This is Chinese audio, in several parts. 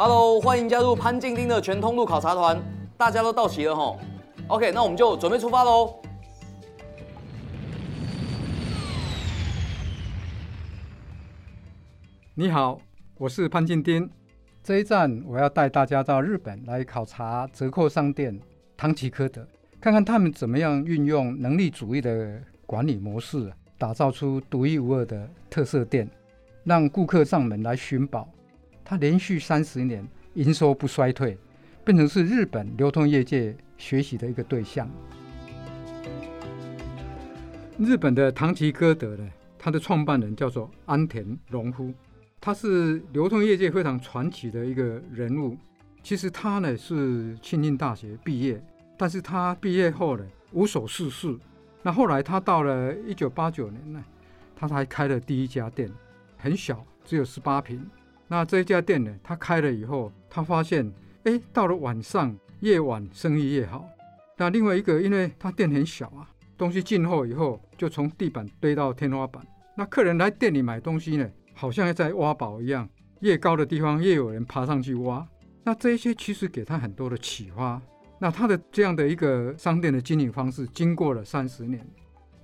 Hello，欢迎加入潘静丁的全通路考察团。大家都到齐了吼，OK，那我们就准备出发喽。你好，我是潘静丁。这一站我要带大家到日本来考察折扣商店唐吉诃德，看看他们怎么样运用能力主义的管理模式，打造出独一无二的特色店，让顾客上门来寻宝。他连续三十年营收不衰退，变成是日本流通业界学习的一个对象。日本的唐吉诃德呢，他的创办人叫做安田荣夫，他是流通业界非常传奇的一个人物。其实他呢是庆应大学毕业，但是他毕业后呢无所事事。那后来他到了一九八九年呢，他才开了第一家店，很小，只有十八平。那这家店呢，他开了以后，他发现，哎，到了晚上，越晚生意越好。那另外一个，因为他店很小啊，东西进货以后，就从地板堆到天花板。那客人来店里买东西呢，好像在挖宝一样，越高的地方越有人爬上去挖。那这些其实给他很多的启发。那他的这样的一个商店的经营方式，经过了三十年，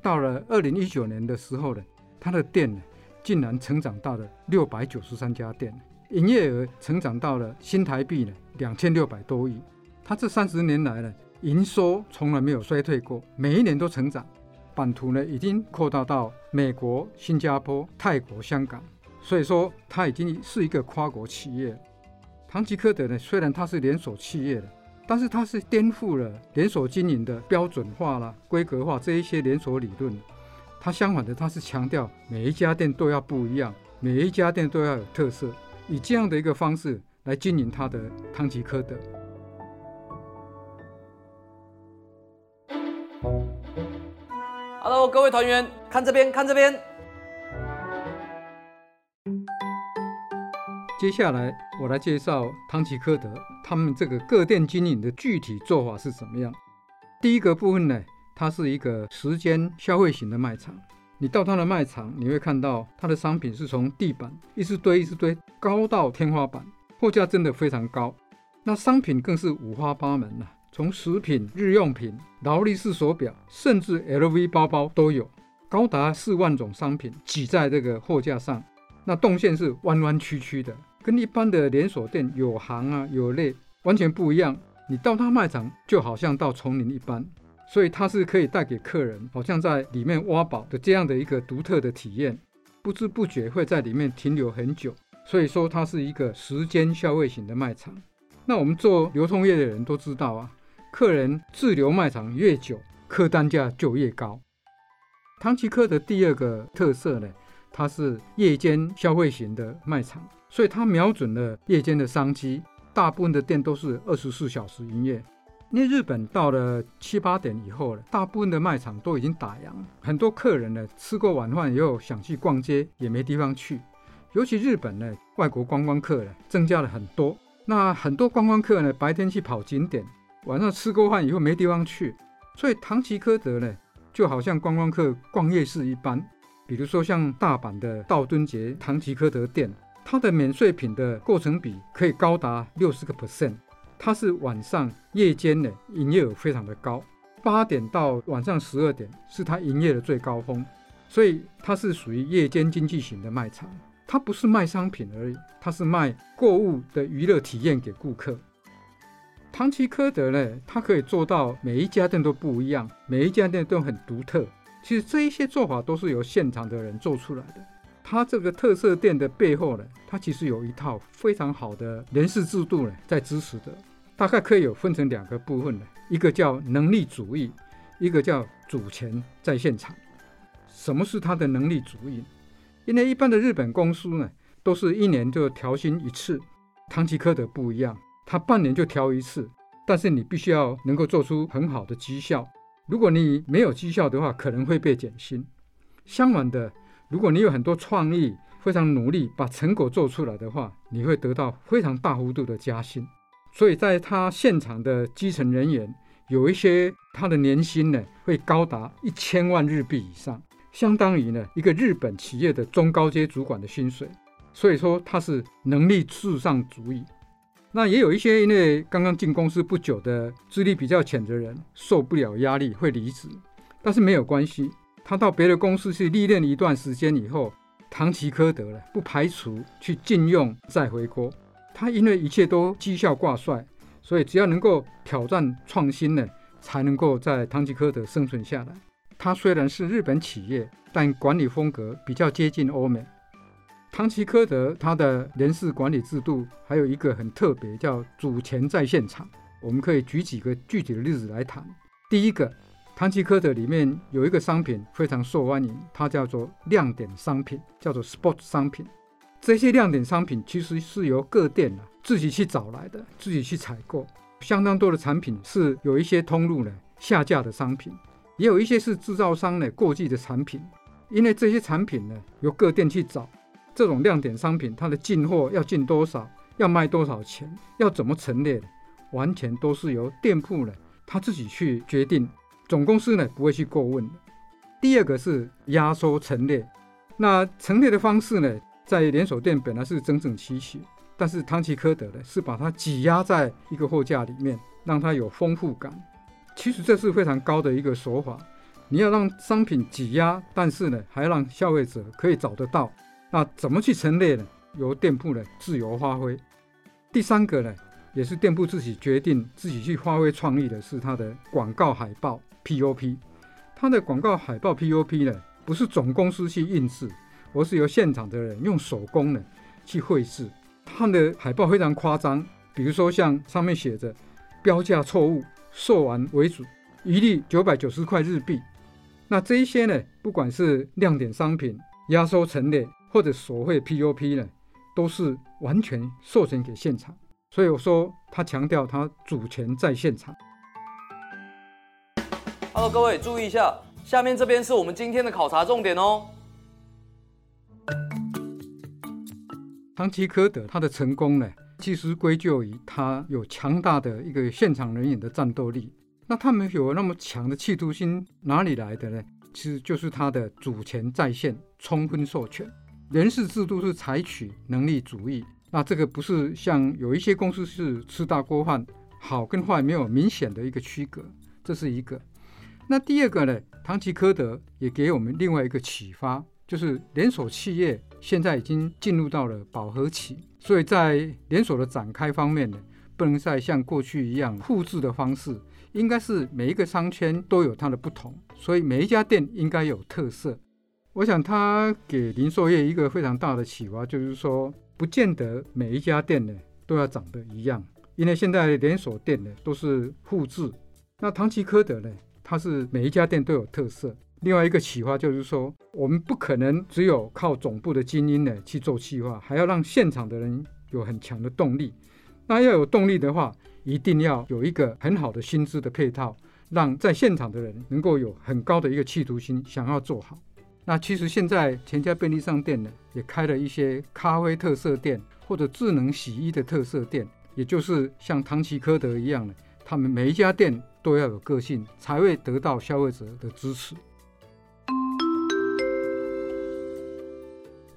到了二零一九年的时候呢，他的店呢。竟然成长到了六百九十三家店，营业额成长到了新台币呢两千六百多亿。他这三十年来呢，营收从来没有衰退过，每一年都成长。版图呢已经扩大到美国、新加坡、泰国、香港，所以说它已经是一个跨国企业。唐吉诃德呢，虽然它是连锁企业的，但是它是颠覆了连锁经营的标准化啦、规格化这一些连锁理论。它相反的，它是强调每一家店都要不一样，每一家店都要有特色，以这样的一个方式来经营它的汤吉诃德。Hello，各位团员，看这边，看这边。接下来我来介绍汤吉诃德他们这个各店经营的具体做法是怎么样。第一个部分呢。它是一个时间消费型的卖场。你到它的卖场，你会看到它的商品是从地板一直堆一直堆，高到天花板，货架真的非常高。那商品更是五花八门呐，从食品、日用品、劳力士手表，甚至 LV 包包都有，高达四万种商品挤在这个货架上。那动线是弯弯曲曲的，跟一般的连锁店有行啊有列完全不一样。你到它卖场，就好像到丛林一般。所以它是可以带给客人，好像在里面挖宝的这样的一个独特的体验，不知不觉会在里面停留很久。所以说它是一个时间消费型的卖场。那我们做流通业的人都知道啊，客人滞留卖场越久，客单价就越高。唐吉诃德第二个特色呢，它是夜间消费型的卖场，所以它瞄准了夜间的商机，大部分的店都是二十四小时营业。因为日本到了七八点以后了，大部分的卖场都已经打烊，很多客人呢吃过晚饭以后想去逛街也没地方去，尤其日本呢外国观光客呢增加了很多，那很多观光客呢白天去跑景点，晚上吃过饭以后没地方去，所以唐吉诃德呢就好像观光客逛夜市一般，比如说像大阪的道敦节唐吉诃德店，它的免税品的构成比可以高达六十个 percent。它是晚上夜间的营业额非常的高，八点到晚上十二点是它营业的最高峰，所以它是属于夜间经济型的卖场。它不是卖商品而已，它是卖购物的娱乐体验给顾客。唐吉诃德呢，它可以做到每一家店都不一样，每一家店都很独特。其实这一些做法都是由现场的人做出来的。它这个特色店的背后呢，它其实有一套非常好的人事制度呢，在支持的。大概可以有分成两个部分的，一个叫能力主义，一个叫主权在现场。什么是他的能力主义？因为一般的日本公司呢，都是一年就调薪一次，唐吉诃德不一样，他半年就调一次，但是你必须要能够做出很好的绩效。如果你没有绩效的话，可能会被减薪。相反的。如果你有很多创意，非常努力把成果做出来的话，你会得到非常大幅度的加薪。所以在他现场的基层人员，有一些他的年薪呢会高达一千万日币以上，相当于呢一个日本企业的中高阶主管的薪水。所以说他是能力至上主义。那也有一些因为刚刚进公司不久的资历比较浅的人，受不了压力会离职，但是没有关系，他到别的公司去历练一段时间以后，唐吉诃德了，不排除去禁用再回国。他因为一切都绩效挂帅，所以只要能够挑战创新呢，才能够在唐吉诃德生存下来。他虽然是日本企业，但管理风格比较接近欧美。唐吉诃德它的人事管理制度还有一个很特别，叫主权在现场。我们可以举几个具体的例子来谈。第一个，唐吉诃德里面有一个商品非常受欢迎，它叫做亮点商品，叫做 Sport 商品。这些亮点商品其实是由各店啊自己去找来的，自己去采购。相当多的产品是有一些通路呢下架的商品，也有一些是制造商呢过季的产品。因为这些产品呢由各店去找。这种亮点商品，它的进货要进多少，要卖多少钱，要怎么陈列，完全都是由店铺呢他自己去决定，总公司呢不会去过问的。第二个是压缩陈列，那陈列的方式呢，在连锁店本来是整整齐齐，但是汤吉科德呢是把它挤压在一个货架里面，让它有丰富感。其实这是非常高的一个手法，你要让商品挤压，但是呢还让消费者可以找得到。那怎么去陈列呢？由店铺呢自由发挥。第三个呢，也是店铺自己决定、自己去发挥创意的，是它的广告海报 POP。它的广告海报 POP 呢，不是总公司去印制，而是由现场的人用手工呢去绘制。他们的海报非常夸张，比如说像上面写着“标价错误，售完为主，一律九百九十块日币”。那这一些呢，不管是亮点商品、压缩陈列。或者所谓 POP 呢，都是完全授权给现场，所以我说他强调他主权在现场。Hello，各位注意一下，下面这边是我们今天的考察重点哦。唐吉诃德他的成功呢，其实归咎于他有强大的一个现场人员的战斗力。那他们有那么强的企图心，哪里来的呢？其实就是他的主权在线，充分授权。人事制度是采取能力主义，那这个不是像有一些公司是吃大锅饭，好跟坏没有明显的一个区隔，这是一个。那第二个呢，唐吉诃德也给我们另外一个启发，就是连锁企业现在已经进入到了饱和期，所以在连锁的展开方面呢，不能再像过去一样复制的方式，应该是每一个商圈都有它的不同，所以每一家店应该有特色。我想他给零售业一个非常大的启发，就是说，不见得每一家店呢都要长得一样，因为现在连锁店呢都是复制。那唐吉诃德呢，它是每一家店都有特色。另外一个启发就是说，我们不可能只有靠总部的精英呢去做企划，还要让现场的人有很强的动力。那要有动力的话，一定要有一个很好的薪资的配套，让在现场的人能够有很高的一个企图心，想要做好。那其实现在全家便利商店呢，也开了一些咖啡特色店或者智能洗衣的特色店，也就是像唐吉诃德一样的，他们每一家店都要有个性，才会得到消费者的支持。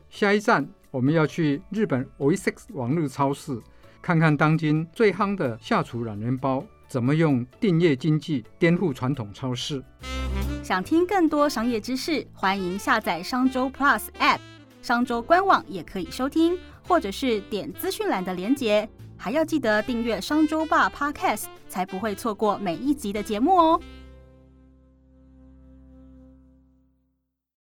下一站我们要去日本 o i s x 网络超市，看看当今最夯的下厨懒人包怎么用订阅经济颠覆传统超市。想听更多商业知识，欢迎下载商周 Plus App，商周官网也可以收听，或者是点资讯栏的连结。还要记得订阅商周吧 Podcast，才不会错过每一集的节目哦。